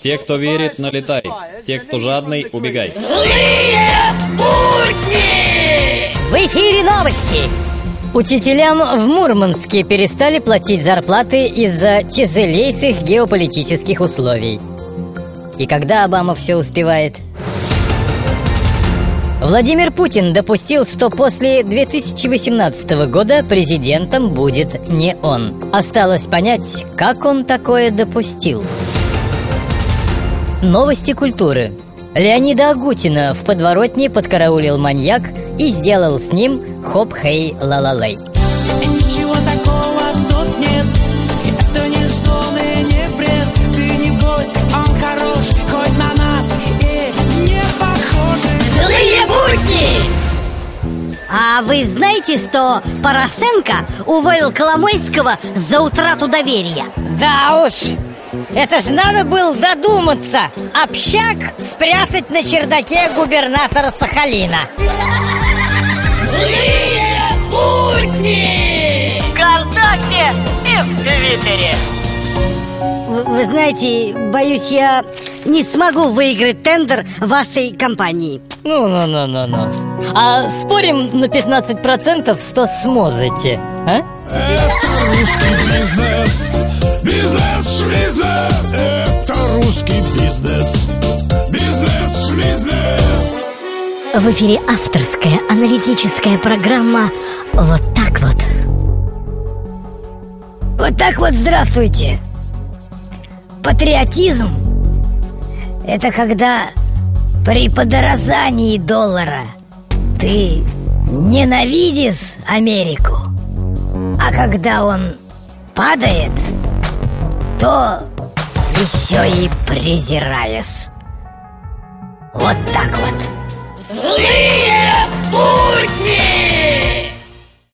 Те, кто верит, налетай. Те, кто жадный, убегай. Злые будни! В эфире новости! Учителям в Мурманске перестали платить зарплаты из-за тяжелейших геополитических условий. И когда Обама все успевает? Владимир Путин допустил, что после 2018 года президентом будет не он. Осталось понять, как он такое допустил. Новости культуры. Леонида Агутина в подворотне подкараулил маньяк и сделал с ним хоп-хей-ла-ла-лей. Ничего такого тут нет Это не сон и не бред Ты не бойся, он хорош Хоть на нас и не похожи Злые будни! А вы знаете, что Порошенко уволил Коломойского за утрату доверия? Да уж, это ж надо было додуматься Общак спрятать на чердаке губернатора Сахалина Злые будни! Вконтакте и в Твиттере Вы, вы знаете, боюсь, я не смогу выиграть тендер вашей компании. Ну-ну-ну-ну-ну А спорим на 15%, что сможете, а? Русский бизнес, бизнес-швизнес. Это русский бизнес, бизнес-швизнес. В эфире авторская аналитическая программа «Вот так вот». Вот так вот здравствуйте. Патриотизм – это когда при подорожании доллара ты ненавидишь Америку, а когда он падает, то еще и презираешь. Вот так вот. Злые